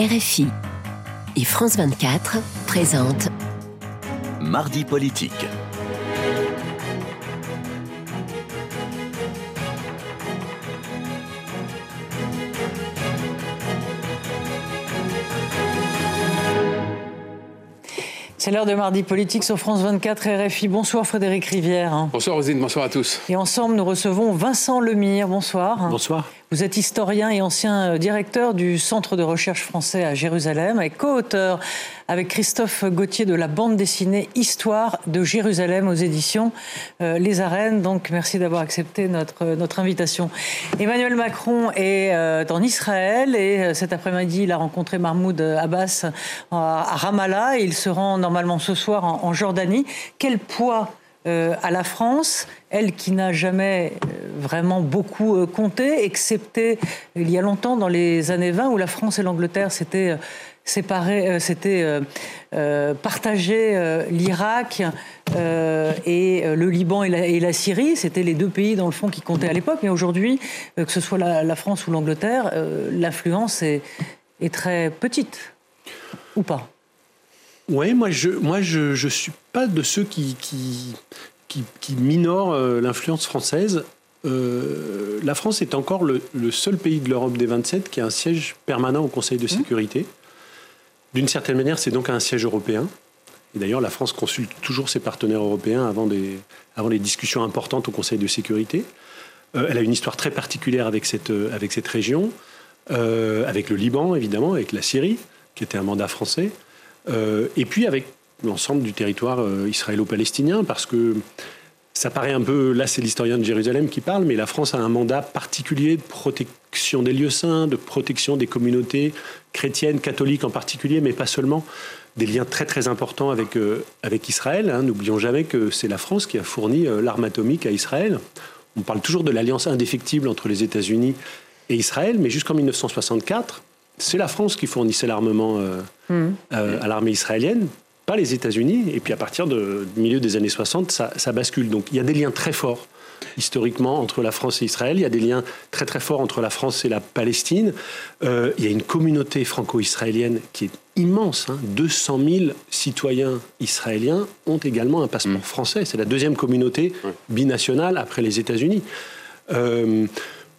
RFI et France 24 présentent Mardi politique. C'est l'heure de mardi politique sur France 24 RFI. Bonsoir Frédéric Rivière. Bonsoir Rosine, bonsoir à tous. Et ensemble, nous recevons Vincent Lemire. Bonsoir. Bonsoir. Vous êtes historien et ancien euh, directeur du Centre de recherche français à Jérusalem et co-auteur avec Christophe Gauthier de la bande dessinée Histoire de Jérusalem aux éditions euh, Les Arènes. Donc merci d'avoir accepté notre, notre invitation. Emmanuel Macron est euh, en Israël et cet après-midi il a rencontré Mahmoud Abbas à Ramallah et il se rend normalement ce soir en Jordanie. Quel poids euh, à la France, elle qui n'a jamais euh, vraiment beaucoup euh, compté, excepté il y a longtemps dans les années 20 où la France et l'Angleterre s'étaient séparés, s'étaient partagé l'Irak et le Liban et la, Syrie. C'était les deux pays dans le fond qui comptaient à l'époque. Mais aujourd'hui, que ce soit la, France ou l'Angleterre, l'influence est, très petite ou pas. Oui, moi je moi je, je suis pas de ceux qui qui, qui, minorent euh, l'influence française. Euh, la France est encore le, seul pays de l'Europe des 27 qui a un siège permanent au Conseil de mmh. sécurité. D'une certaine manière, c'est donc un siège européen. Et d'ailleurs, la France consulte toujours ses partenaires européens avant, des, avant les discussions importantes au Conseil de sécurité. Euh, elle a une histoire très particulière avec cette, avec cette région, avec le Liban, évidemment, avec la Syrie, qui était un mandat français. Euh, et puis avec l'ensemble du territoire euh, israélo-palestinien, parce que ça paraît un peu, là c'est l'historien de Jérusalem qui parle, mais la France a un mandat particulier de protection des lieux saints, de protection des communautés chrétiennes, catholiques en particulier, mais pas seulement, des liens très très importants avec, euh, avec Israël. Hein. N'oublions jamais que c'est la France qui a fourni l'arme atomique à Israël. On parle toujours de l'alliance indéfectible entre les États-Unis et Israël, mais jusqu'en 1964, c'est la France qui fournissait l'armement euh, mmh. euh, à l'armée israélienne, pas les États-Unis. Et puis à partir du milieu des années 60, ça, bascule. Donc il y a des liens très forts historiquement entre la France et Israël. Il y a des liens très très forts entre la France et la Palestine. Euh, il y a une communauté franco-israélienne qui est immense. 200 hein. 000 citoyens israéliens ont également un passeport mmh. français. C'est la deuxième communauté binationale après les États-Unis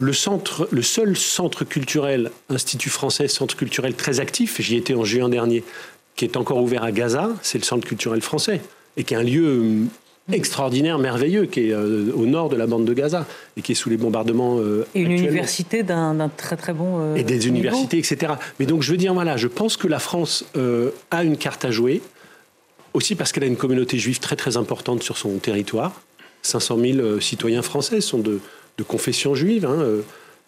le, centre, le seul centre culturel, Institut français, centre culturel très actif, j'y étais en juin dernier, qui est encore ouvert à Gaza, c'est le centre culturel français, et qui est un lieu euh, extraordinaire, merveilleux, qui est euh, au nord de la bande de Gaza et qui est sous les bombardements. Euh, et une université d'un très très bon. et des universités, etc. Mais donc je veux dire, voilà, je pense que la France a une carte à jouer, aussi parce qu'elle a une communauté juive très très importante sur son territoire. 500 000 citoyens français sont de, de confession juive, hein, euh,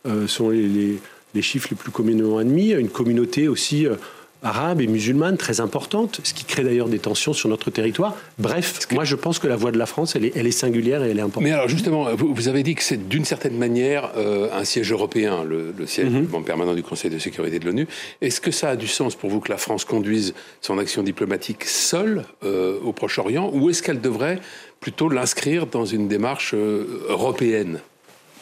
euh, sont les, chiffres les plus communément admis. Une communauté aussi euh, arabe et musulmane très importante, ce qui crée d'ailleurs des tensions sur notre territoire. Bref, moi je pense que la voix de la France, elle est, elle est singulière et elle est importante. Mais alors justement, vous, avez dit que c'est d'une certaine manière un siège européen, le, siège mhm. permanent du Conseil de sécurité de l'ONU. Est-ce que ça a du sens pour vous que la France conduise son action diplomatique seule au Proche-Orient, ou est-ce qu'elle devrait plutôt l'inscrire dans une démarche européenne?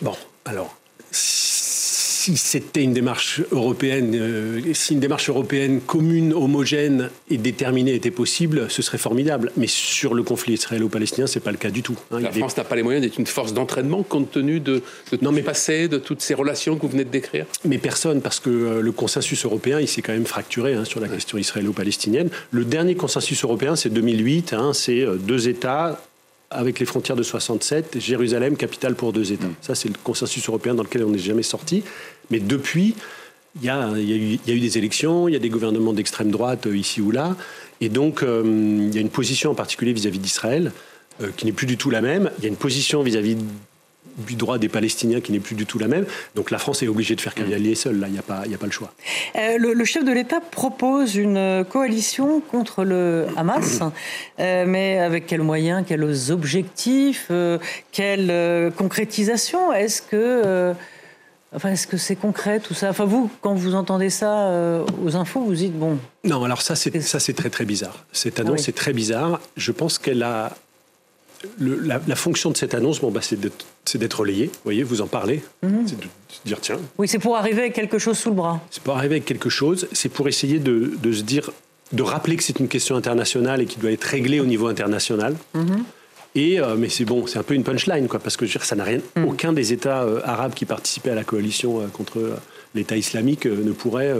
Bon, alors, si c'était une démarche européenne, euh, si une démarche européenne commune, homogène et déterminée était possible, ce serait formidable. Mais sur le conflit israélo-palestinien, c'est pas le cas du tout. Hein. La France n'a pas les moyens d'être une force d'entraînement compte tenu de, de non, mais, passé, de toutes ces relations que vous venez de décrire? Mais personne, parce que euh, le consensus européen, il s'est quand même fracturé hein, sur la question israélo-palestinienne. Le dernier consensus européen, c'est 2008, hein, c'est euh, deux États, avec les frontières de 67, Jérusalem, capitale pour deux États. Mm. Ça, c'est le consensus européen dans lequel on n'est jamais sorti. Mais depuis, il y, a, eu, des élections, il y a des gouvernements d'extrême droite euh, ici ou là. Et donc, euh, il y a une position en particulier vis-à-vis d'Israël euh, qui n'est plus du tout la même. Il y a une position vis-à-vis du droit des Palestiniens qui n'est plus du tout la même. Donc la France est obligée de faire cavalier seule, là, il n'y a, pas, a pas le choix. Euh, le, chef de l'État propose une coalition contre le Hamas, euh, mais avec quels moyens, quels objectifs, euh, quelle concrétisation? Est-ce que... Enfin, est-ce que c'est concret tout ça? Enfin, vous, quand vous entendez ça aux infos, vous dites bon. Non, alors ça, c'est ça, c'est très très bizarre. Cette annonce ah est très bizarre. Je pense qu'elle a la, fonction de cette annonce, bon, bah, c'est d'être relayé. Vous voyez, vous en parlez. Mhm. C'est de dire, tiens. Oui, c'est pour arriver avec quelque chose sous le bras. C'est pour arriver avec quelque chose. C'est pour essayer de, se dire, de rappeler que c'est une question internationale et qui doit être réglée au niveau international. Mhm. Et, euh, mais c'est bon, c'est un peu une punchline, quoi, parce que je veux dire, ça n'a rien. Mhm. Aucun des États euh, arabes qui participaient à la coalition euh, contre l'État islamique ne pourrait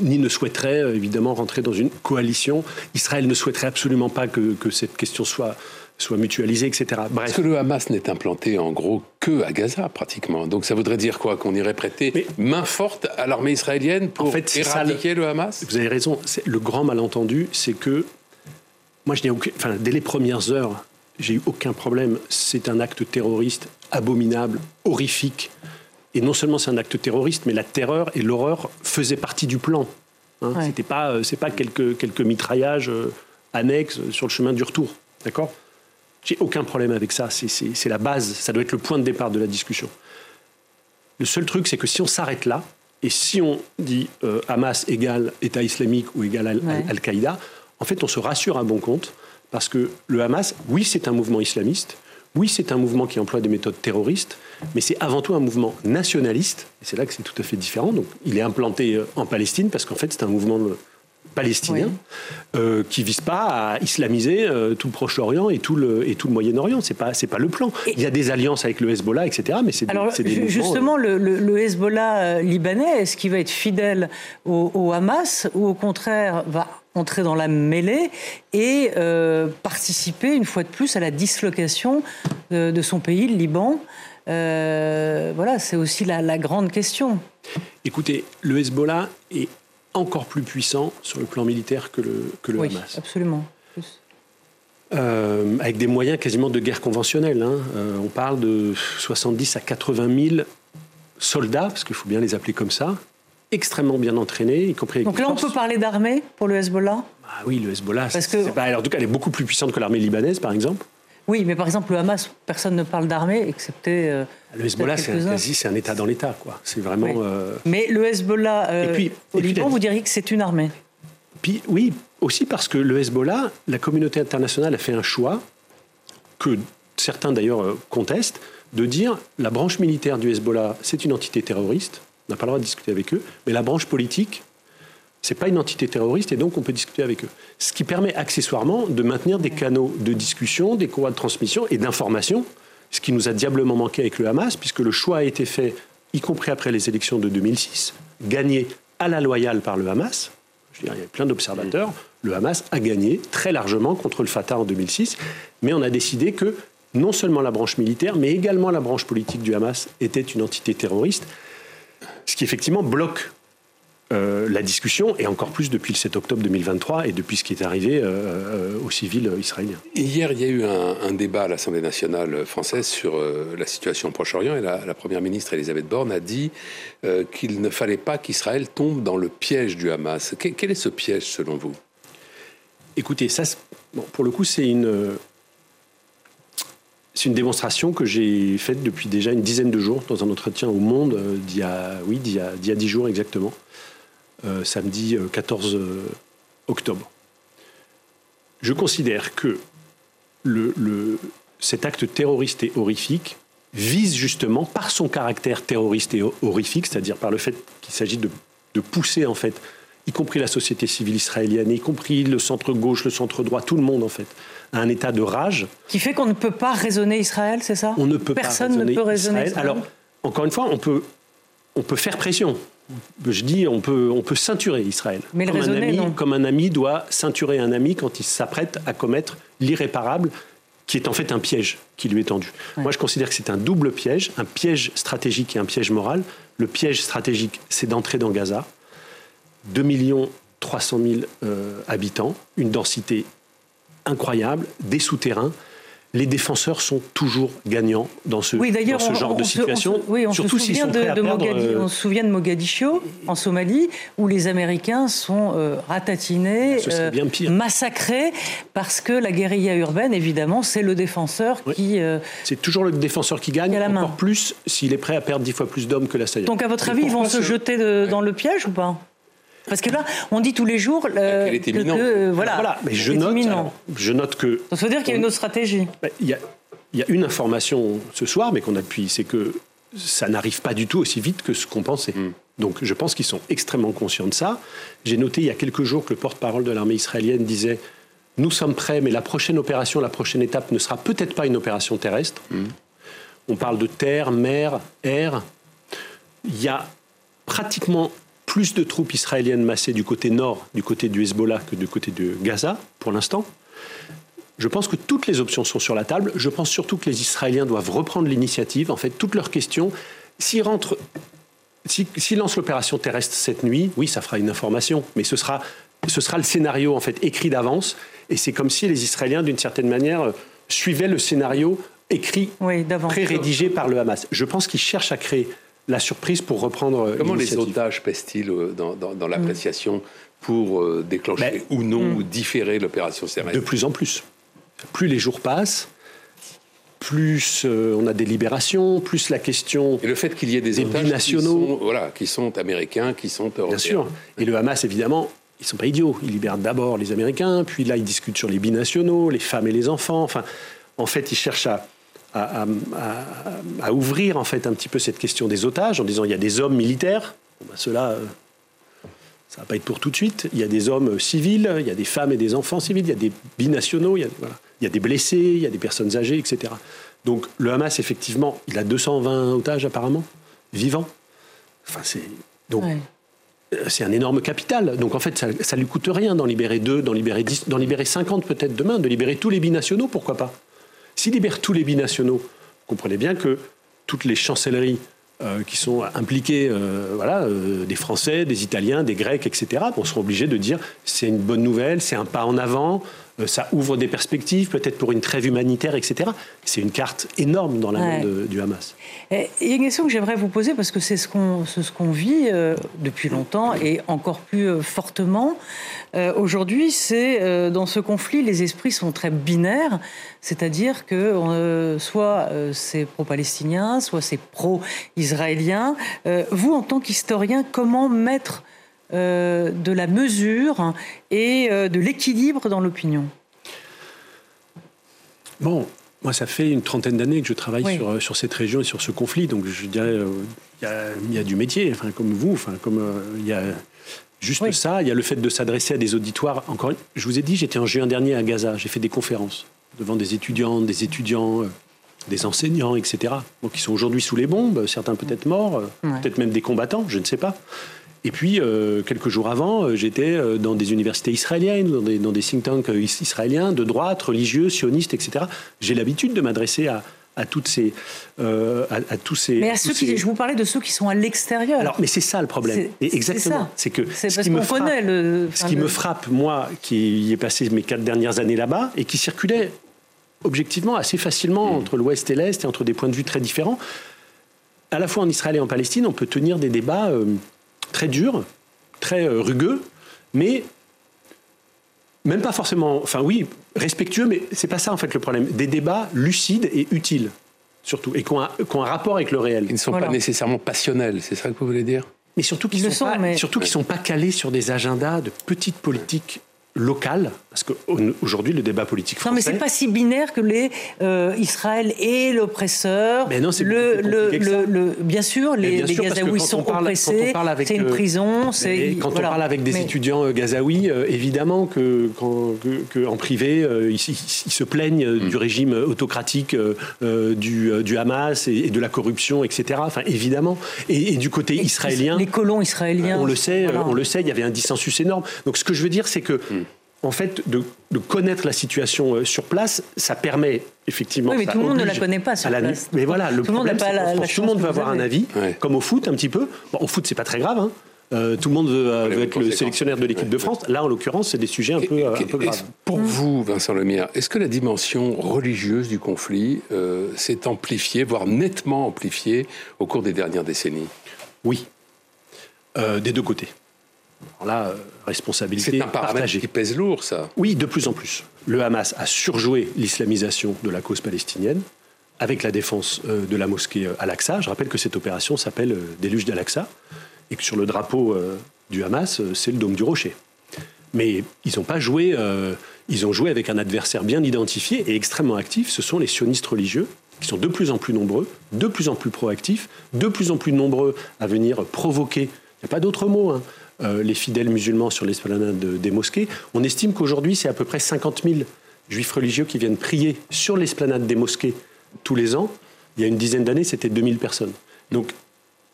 ni ne souhaiterait évidemment rentrer dans une coalition. Israël ne souhaiterait absolument pas que, que cette question soit soit mutualisé, etc. Bref. Parce que le Hamas n'est implanté en gros que à Gaza, pratiquement. Donc ça voudrait dire quoi? Qu'on irait prêter main forte à l'armée israélienne pour éradiquer le... Hamas? Vous avez raison. Le grand malentendu, c'est que moi, je n'ai aucun... enfin, dès les premières heures, j'ai eu aucun problème. C'est un acte terroriste abominable, horrifique. Et non seulement c'est un acte terroriste, mais la terreur et l'horreur faisaient partie du plan. Hein. C'était pas, euh, c'est pas quelques, quelques mitraillages euh, annexes sur le chemin du retour. D'accord? J'ai aucun problème avec ça. C'est la base. Ça doit être le point de départ de la discussion. Le seul truc, c'est que si on s'arrête là, et si on dit euh, Hamas égale État islamique ou égale Al-Qaïda, en fait, on se rassure à bon compte, parce que le Hamas, oui, c'est un mouvement islamiste, oui, c'est un mouvement qui emploie des méthodes terroristes, mais c'est avant tout un mouvement nationaliste, et c'est là que c'est tout à fait différent. Donc, il est implanté euh, en Palestine, parce qu'en fait, c'est un mouvement palestiniens euh, qui visent pas à islamiser euh, tout le Proche-Orient et tout le, et tout le Moyen-Orient. C'est pas, c'est pas le plan. Il y a des alliances avec le Hezbollah, etc. Mais c'est Alors, des, justement, le, le, Hezbollah libanais, est-ce qu'il va être fidèle au, Hamas ou au contraire va entrer dans la mêlée et euh, participer une fois de plus à la dislocation de, son pays, le Liban? Voilà, c'est aussi la, la grande question. Écoutez, le Hezbollah est encore plus puissant sur le plan militaire que le, que le oui, Hamas. Absolument. Euh, avec des moyens quasiment de guerre conventionnelle. Hein. Euh, on parle de 70 à 80 000 soldats, parce qu'il faut bien les appeler comme ça, extrêmement bien entraînés, y compris. Donc là, on peut parler d'armée pour le Hezbollah? Ah oui, le Hezbollah, parce que... alors, en tout cas, elle est beaucoup plus puissante que l'armée libanaise, par exemple. Oui, mais par exemple, le Hamas, personne ne parle d'armée, excepté. Euh, le Hezbollah, c'est un, État dans l'État, quoi. C'est vraiment. Euh, mais le Hezbollah euh, et puis, au Liban, vous diriez que c'est une armée puis, Oui, aussi parce que le Hezbollah, la communauté internationale a fait un choix, que certains d'ailleurs contestent, de dire la branche militaire du Hezbollah, c'est une entité terroriste, on n'a pas le droit de discuter avec eux, mais la branche politique, c'est pas une entité terroriste et donc on peut discuter avec eux. Ce qui permet accessoirement de maintenir des canaux de discussion, des courroies de transmission et d'information, ce qui nous a diablement manqué avec le Hamas, puisque le choix a été fait, y compris après les élections de 2006, gagné à la loyale par le Hamas. Je il y a plein d'observateurs. Le Hamas a gagné très largement contre le Fatah en 2006, mais on a décidé que non seulement la branche militaire, mais également la branche politique du Hamas était une entité terroriste, ce qui effectivement bloque euh, la discussion, et encore plus depuis le 7 octobre 2023 et depuis ce qui est arrivé euh, euh, aux civils israéliens. Hier, il y a eu un, débat à l'Assemblée nationale française sur la situation au Proche-Orient, et la, Première ministre Elisabeth Borne a dit qu'il ne fallait pas qu'Israël tombe dans le piège du Hamas. quel est ce piège selon vous? Écoutez, ça, pour le coup, c'est une, c'est une démonstration que j'ai faite depuis déjà une dizaine de jours dans un entretien au Monde d'il y a, oui, d'il y a, d'il y a dix jours exactement. Euh, samedi 14 euh, euh, octobre. Je considère que le, cet acte terroriste et horrifique vise justement par son caractère terroriste et horrifique, c'est-à-dire par le fait qu'il s'agit de, de, pousser en fait, y compris la société civile israélienne, y compris le centre gauche, le centre droit, tout le monde en fait, à un état de rage. Qui fait qu'on ne peut pas raisonner Israël, c'est ça? On ne peut Personne pas ne peut raisonner Israël. Alors, encore une fois, on peut, on peut faire pression je dis, on peut, on peut ceinturer Israël. Mais comme, un ami, comme un ami doit ceinturer un ami quand il s'apprête à commettre l'irréparable, qui est en fait un piège qui lui est tendu. Moi, je considère que c'est un double piège, un piège stratégique et un piège moral. Le piège stratégique, c'est d'entrer dans Gaza. 2 millions 300 000 euh, habitants, une densité incroyable, des souterrains, les défenseurs sont toujours gagnants dans ce, dans ce genre de situation. oui, on surtout se souvient de, euh, On se souvient de Mogadiscio, en Somalie, où les Américains sont euh, ratatinés, euh, massacrés, parce que la guérilla urbaine, évidemment, c'est le défenseur qui... c'est toujours le défenseur qui gagne, encore plus s'il est prêt à perdre dix fois plus d'hommes que l'assaillant. Donc, à votre avis, ils vont se jeter dans le piège ou pas? Parce que là, on dit tous les jours qu'elle est que, imminente. que, voilà, Voilà, mais je note, alors, je note que Ça veut dire qu'il y a une autre stratégie. Ben, Il y, a, il y a une information ce soir, mais qu'on appuie, c'est que ça n'arrive pas du tout aussi vite que ce qu'on pensait. Donc je pense qu'ils sont extrêmement conscients de ça. J'ai noté il y a quelques jours que le porte-parole de l'armée israélienne disait Nous sommes prêts, mais la prochaine opération, la prochaine étape ne sera peut-être pas une opération terrestre. On parle de terre, mer, air. Il y a pratiquement plus de troupes israéliennes massées du côté nord, du côté du Hezbollah, que du côté de Gaza, pour l'instant. Je pense que toutes les options sont sur la table. Je pense surtout que les Israéliens doivent reprendre l'initiative. En fait, toutes leurs questions, s'ils rentrent, s'ils lancent l'opération terrestre cette nuit, oui, ça fera une information, mais ce sera, ce sera le scénario en fait écrit d'avance. Et c'est comme si les Israéliens, d'une certaine manière, suivaient le scénario écrit, Oui, pré-rédigé par le Hamas. Je pense qu'ils cherchent à créer la surprise pour reprendre Comment les otages pèsent-ils euh, dans, dans- dans l'appréciation pour euh, déclencher Ben, ou non ou différer l'opération De terrestre plus en plus. Plus les jours passent, plus euh, on a des libérations, plus la question Et le fait qu'il y ait des Des otages binationaux. Qui sont, voilà, qui sont américains, qui sont européens. Bien sûr. Et le Hamas, évidemment, ils sont pas idiots. Ils libèrent d'abord les Américains, puis là, ils discutent sur les binationaux, les femmes et les enfants. Enfin, en fait, ils cherchent à, à, à- à- à ouvrir en fait un petit peu cette question des otages en disant il y a des hommes militaires. Ben, ceux-là, euh, ça va pas être pour tout de suite. Il y a des hommes euh, civils, il y a des femmes et des enfants civils, il y a des binationaux, il y a, voilà. il y a des blessés, il y a des personnes âgées, etc. Donc le Hamas, effectivement, il a 220 otages apparemment, vivants. Enfin, c'est donc Ouais. euh, c'est un énorme capital. Donc en fait, ça ne lui coûte rien d'en libérer deux, d'en libérer 10, d'en libérer 50 peut-être demain, de libérer tous les binationaux, pourquoi pas? S'il libère tous les binationaux, vous comprenez bien que toutes les chancelleries euh, qui sont impliquées, euh, voilà, euh, des Français, des Italiens, des Grecs, etc., on sera obligés de dire c'est une bonne nouvelle, c'est un pas en avant, ça ouvre des perspectives, peut-être pour une trêve humanitaire, etc. C'est une carte énorme dans la main de- du Hamas. Et Il y a une question que j'aimerais vous poser parce que c'est ce qu'on ce qu'on vit euh, depuis longtemps et encore plus euh, fortement. Euh, Aujourd'hui, c'est euh, dans ce conflit, les esprits sont très binaires, c'est-à-dire que euh, soit euh, c'est pro-palestinien, soit c'est pro-israélien. Euh, vous, en tant qu'historien, comment mettre euh, de la mesure et euh, de l'équilibre dans l'opinion Bon, moi, ça fait une trentaine d'années que je travaille Oui. sur, sur cette région et sur ce conflit. Donc, je dirais, euh, il y, a, il y a du métier, enfin, comme vous, enfin, comme euh, il y a juste Oui. ça. Il y a le fait de s'adresser à des auditoires. Encore, je vous ai dit, j'étais en juin dernier à Gaza. J'ai fait des conférences devant des étudiantes, des étudiants, euh, des enseignants, etc. Donc, ils sont aujourd'hui sous les bombes, certains peut-être morts, euh, Ouais. peut-être même des combattants, je ne sais pas. Et puis, euh, quelques jours avant, euh, j'étais euh, dans des universités israéliennes, dans des, dans des think tanks is- israéliens, de droite, religieux, sionistes, etc. J'ai l'habitude de m'adresser à, à toutes ces, euh, à, à tous ces. Mais à ceux qui, je vous parlais de ceux qui sont à l'extérieur. Alors, mais c'est ça le problème. C'est- Et Exactement. ça. C'est que C'est ce parce qui me qu'on frappe, connaît le. ce qui me frappe, moi, qui y ai passé mes quatre dernières années là-bas et qui circulait objectivement assez facilement entre l'Ouest et l'Est et entre des points de vue très différents, à la fois en Israël et en Palestine, on peut tenir des débats euh, très durs, très euh, rugueux, mais même pas forcément, enfin oui, respectueux, mais c'est pas ça en fait le problème. Des débats lucides et utiles, surtout, et qui ont un, qui ont un rapport avec le réel. Ils ne sont Voilà. pas nécessairement passionnels, c'est ça que vous voulez dire? Mais surtout qu'ils Ils ne sont, sont, pas, mais- surtout qu'ils sont pas calés sur des agendas de petites politiques locales, parce qu'aujourd'hui le débat politique Non, mais français. c'est pas si binaire que les euh, Israël est l'oppresseur. Mais non, c'est le, le, bien sûr, les, bien les sûr, parce que Gazaouis quand sont on parle- oppressés. C'est une prison. Et C'est quand voilà. on parle avec des Mais- étudiants gazaouis, euh, évidemment que, quand- que- que en privé, euh, ils, ils- ils se plaignent euh, Mm. du régime autocratique du, du Hamas et, et de la corruption, etc. Enfin, évidemment. Et, et du côté israélien, Les colons israéliens. on le sait, voilà. on le sait, il y avait un dissensus énorme. Donc ce que je veux dire, c'est que Mm. En fait, de, de connaître la situation euh, sur place, ça permet effectivement. Oui, mais ça tout le monde ne la connaît pas sur la- place. Mais voilà, le Tout le monde n'a problème, pas la- la tout le monde vous avoir un avis, Ouais. comme au foot un petit peu. Bon, au foot, c'est pas très grave. hein. Euh, tout le monde veut, euh, être le sélectionnaire de l'équipe Ouais. de France. Là, en l'occurrence, c'est des sujets un peu, un peu graves. Pour vous, Vincent Lemire, est-ce que la dimension religieuse du conflit euh, s'est amplifiée, voire nettement amplifiée, au cours des dernières décennies? Oui, Euh, des deux côtés. Alors là, euh, responsabilité C'est un paramètre partagée. qui pèse lourd, ça. Oui, de plus en plus. Le Hamas a surjoué l'islamisation de la cause palestinienne avec la défense euh, de la mosquée euh, Al-Aqsa. Je rappelle que cette opération s'appelle Déluge d'Al-Aqsa. et que sur le drapeau du Hamas, c'est le dôme du rocher. Mais ils n'ont pas joué, ils ont joué avec un adversaire bien identifié et extrêmement actif, ce sont les sionistes religieux, qui sont de plus en plus nombreux, de plus en plus proactifs, de plus en plus nombreux à venir provoquer, il n'y a pas d'autre mot, hein, euh, les fidèles musulmans sur l'esplanade des mosquées. On estime qu'aujourd'hui, c'est à peu près 50 000 juifs religieux qui viennent prier sur l'esplanade des mosquées tous les ans. Il y a une dizaine d'années, c'était 2000 personnes. Donc,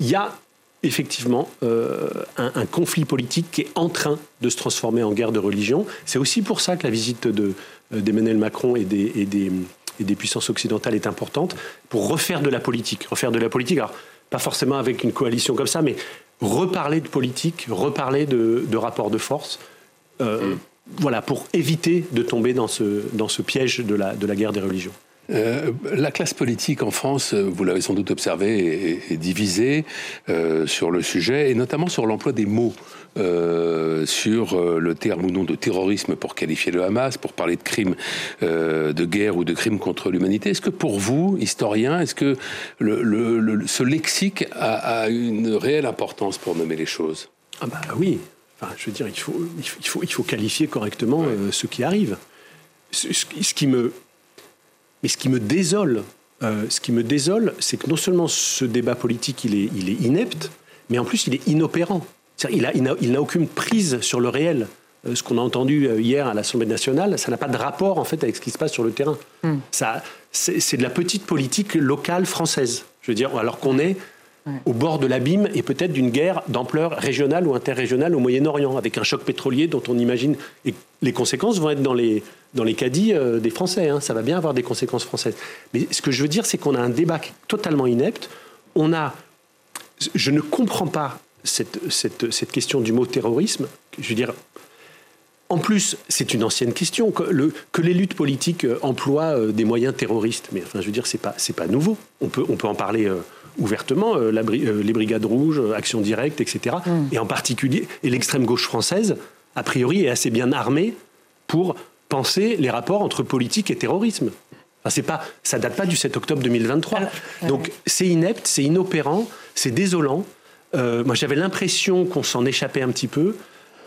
il y a effectivement euh, un, conflit politique qui est en train de se transformer en guerre de religion. C'est aussi pour ça que la visite euh, d'Emmanuel Macron et des, et des et des puissances occidentales est importante pour refaire de la politique. Refaire de la politique, pas forcément avec une coalition comme ça, mais reparler de politique, reparler de, de rapports de force. Euh. Voilà, pour éviter de tomber dans ce, dans ce piège de la, de la guerre des religions. Euh, la classe politique en France, vous l'avez sans doute observé, est, divisée euh, sur le sujet, et notamment sur l'emploi des mots. Sur euh, le terme ou non de terrorisme pour qualifier le Hamas, pour parler de crimes euh, de guerre ou de crimes contre l'humanité. Est-ce que pour vous, historien, est-ce que le, ce lexique a, une réelle importance pour nommer les choses? Ah bah oui. Enfin, je veux dire, il faut, il faut, il faut qualifier correctement ce qui arrive. Ce, qui me, mais ce qui me désole, ce qui me désole, c'est que non seulement ce débat politique, il est, il est inepte, mais en plus, il est inopérant. Il n'a aucune prise sur le réel. Euh, ce qu'on a entendu euh, hier à l'Assemblée nationale, ça n'a pas de rapport en fait avec ce qui se passe sur le terrain. Hmm. Ça, c'est de la petite politique locale française. Je veux dire, alors qu'on est au bord de l'abîme et peut-être d'une guerre d'ampleur régionale ou interrégionale au Moyen-Orient, avec un choc pétrolier dont on imagine. Et les conséquences vont être dans les, dans les caddies euh, des Français. Hein. Ça va bien avoir des conséquences françaises. Mais ce que je veux dire, c'est qu'on a un débat totalement inepte. On a. Je ne comprends pas cette, question du mot terrorisme. Je veux dire, en plus, c'est une ancienne question que, les luttes politiques euh, emploient euh, des moyens terroristes. Mais enfin, je veux dire, c'est pas pas nouveau. On peut on peut en parler euh, ouvertement. les brigades rouges, Action directe, etc. Mm. Et en particulier, et l'extrême gauche française, a priori, est assez bien armée pour penser les rapports entre politique et terrorisme. Enfin, c'est pas, ça date pas du 7 octobre 2023. Donc c'est inepte, c'est inopérant, c'est désolant. Euh, moi, j'avais l'impression qu'on s'en échappait un petit peu.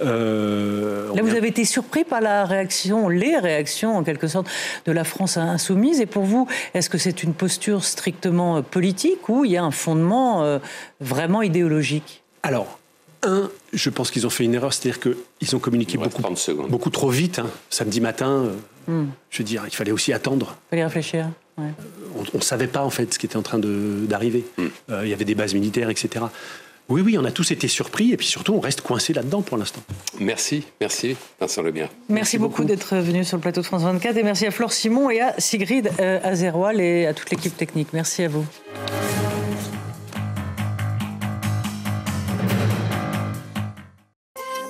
Euh, Là, vous avez été surpris par la réaction, les réactions en quelque sorte de la France insoumise. Et pour vous, est-ce que c'est une posture strictement euh, politique ou il y a un fondement vraiment idéologique? Alors, un, je pense qu'ils ont fait une erreur, c'est-à-dire qu'ils ont communiqué beaucoup, beaucoup trop vite. Hein. Samedi matin, hmm. je veux dire, il fallait aussi attendre. Il fallait réfléchir. On ne savait pas en fait ce qui était en train d'arriver. Hmm. il y avait des bases militaires, etc. Oui, oui, on a tous été surpris et puis surtout on reste coincé là-dedans pour l'instant. Merci, merci Vincent Lebien. Merci, merci beaucoup, d'être venu sur le plateau de France 24 et merci à Flore Simon et à Sigrid euh, Azeroal et à toute l'équipe technique. Merci à vous.